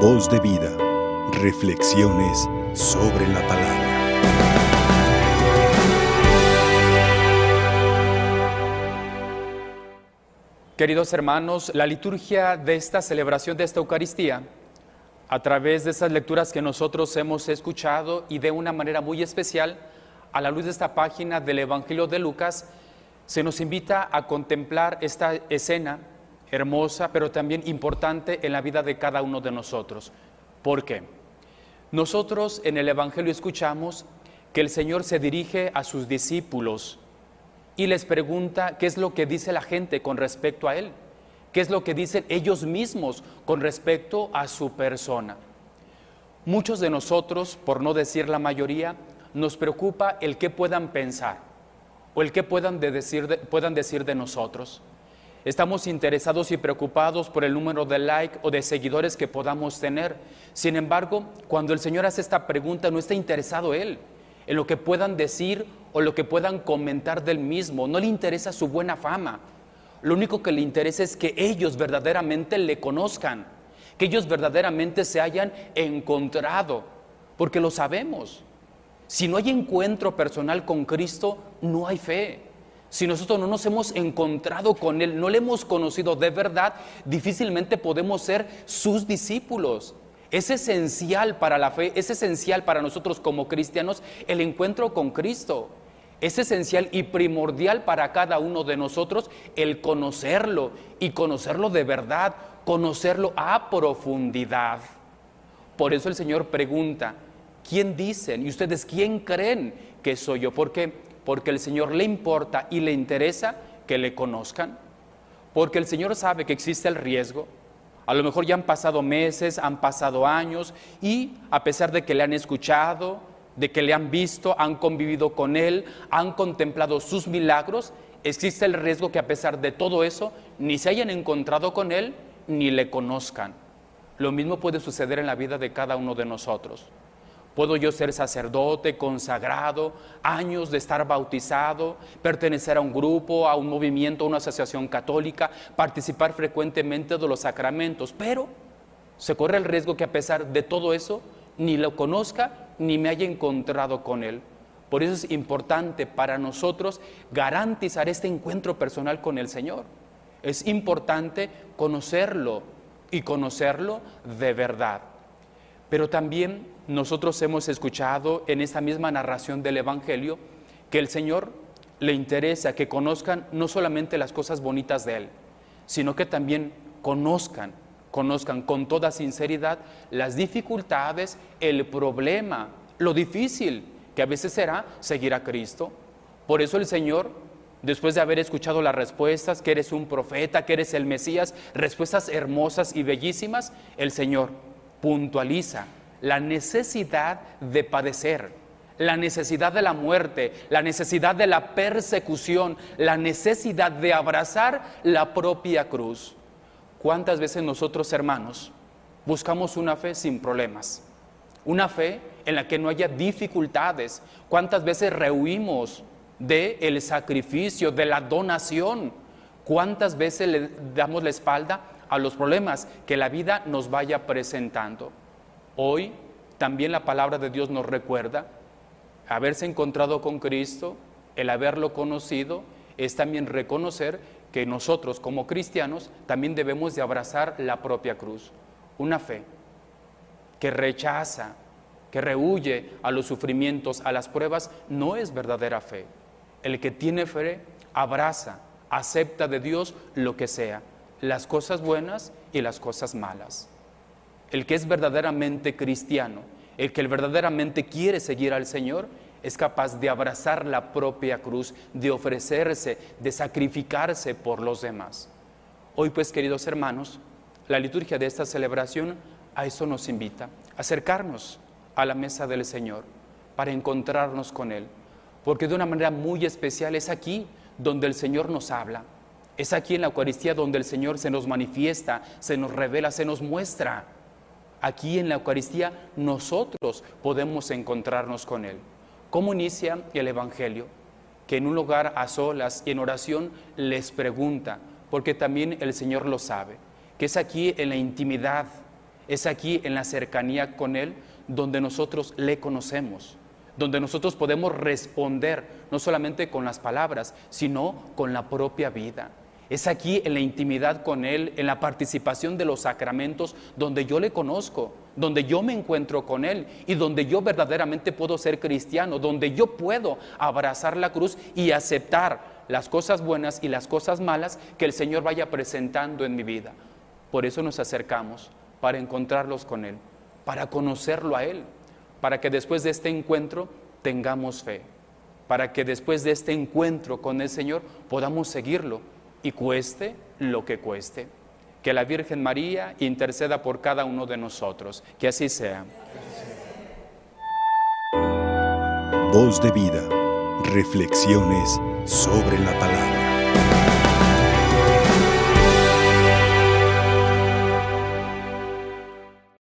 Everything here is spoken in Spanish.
Voz de vida. Reflexiones sobre la palabra. Queridos hermanos, la liturgia de esta celebración de esta Eucaristía, a través de esas lecturas que nosotros hemos escuchado y de una manera muy especial, a la luz de esta página del Evangelio de Lucas, se nos invita a contemplar esta escena hermosa, pero también importante en la vida de cada uno de nosotros. ¿Por qué? Nosotros en el Evangelio escuchamos que el Señor se dirige a sus discípulos y les pregunta qué es lo que dice la gente con respecto a Él, qué es lo que dicen ellos mismos con respecto a su persona. Muchos de nosotros, por no decir la mayoría, nos preocupa el que puedan pensar o el que puedan, decir de, puedan decir de nosotros. Estamos interesados y preocupados por el número de like o de seguidores que podamos tener. Sin embargo, cuando el Señor hace esta pregunta, no está interesado Él en lo que puedan decir o lo que puedan comentar del mismo. No le interesa su buena fama. Lo único que le interesa es que ellos verdaderamente le conozcan, que ellos verdaderamente se hayan encontrado, porque lo sabemos. Si no hay encuentro personal con Cristo, no hay fe. Si nosotros no nos hemos encontrado con Él, no le hemos conocido de verdad, difícilmente podemos ser sus discípulos. Es esencial para la fe, es esencial para nosotros como cristianos el encuentro con Cristo. Es esencial y primordial para cada uno de nosotros el conocerlo y conocerlo de verdad, conocerlo a profundidad. Por eso el Señor pregunta, ¿quién dicen y ustedes quién creen que soy yo? ¿Por qué? Porque el Señor le importa y le interesa que le conozcan. Porque el Señor sabe que existe el riesgo. A lo mejor ya han pasado meses, han pasado años y a pesar de que le han escuchado, de que le han visto, han convivido con Él, han contemplado sus milagros, existe el riesgo que a pesar de todo eso ni se hayan encontrado con Él ni le conozcan. Lo mismo puede suceder en la vida de cada uno de nosotros. Puedo yo ser sacerdote, consagrado, años de estar bautizado, pertenecer a un grupo, a un movimiento, a una asociación católica, participar frecuentemente de los sacramentos, pero se corre el riesgo que a pesar de todo eso, ni lo conozca ni me haya encontrado con él. Por eso es importante para nosotros garantizar este encuentro personal con el Señor. Es importante conocerlo y conocerlo de verdad. Pero también nosotros hemos escuchado en esta misma narración del Evangelio que el Señor le interesa que conozcan no solamente las cosas bonitas de Él, sino que también conozcan, conozcan con toda sinceridad las dificultades, el problema, lo difícil que a veces será seguir a Cristo. Por eso el Señor, después de haber escuchado las respuestas, que eres un profeta, que eres el Mesías, respuestas hermosas y bellísimas, el Señor puntualiza la necesidad de padecer, la necesidad de la muerte, la necesidad de la persecución, la necesidad de abrazar la propia cruz. ¿Cuántas veces nosotros, hermanos, buscamos una fe sin problemas? Una fe en la que no haya dificultades. ¿Cuántas veces rehuimos del el sacrificio, de la donación? ¿Cuántas veces le damos la espalda a los problemas que la vida nos vaya presentando? Hoy también la palabra de Dios nos recuerda haberse encontrado con Cristo, el haberlo conocido, es también reconocer que nosotros como cristianos también debemos de abrazar la propia cruz, una fe que rechaza, que rehuye a los sufrimientos, a las pruebas, no es verdadera fe. El que tiene fe abraza, acepta de Dios lo que sea, las cosas buenas y las cosas malas. El que es verdaderamente cristiano, el que verdaderamente quiere seguir al Señor, es capaz de abrazar la propia cruz, de ofrecerse, de sacrificarse por los demás. Hoy pues, queridos hermanos, la liturgia de esta celebración a eso nos invita, acercarnos a la mesa del Señor para encontrarnos con Él, porque de una manera muy especial es aquí donde el Señor nos habla, es aquí en la Eucaristía donde el Señor se nos manifiesta, se nos revela, se nos muestra. Aquí en la Eucaristía nosotros podemos encontrarnos con Él. ¿Cómo inicia el Evangelio? Que en un lugar a solas y en oración les pregunta, porque también el Señor lo sabe, que es aquí en la intimidad, Es aquí en la cercanía con Él donde nosotros le conocemos, donde nosotros podemos responder no solamente con las palabras, sino con la propia vida. Es aquí en la intimidad con Él, en la participación de los sacramentos, donde yo le conozco, donde yo me encuentro con Él y donde yo verdaderamente puedo ser cristiano, donde yo puedo abrazar la cruz y aceptar las cosas buenas y las cosas malas que el Señor vaya presentando en mi vida. Por eso nos acercamos, para encontrarlos con Él, para conocerlo a Él, para que después de este encuentro tengamos fe, para que después de este encuentro con el Señor podamos seguirlo y cueste lo que cueste. Que la Virgen María interceda por cada uno de nosotros. Que así sea. Voz de vida. Reflexiones sobre la palabra.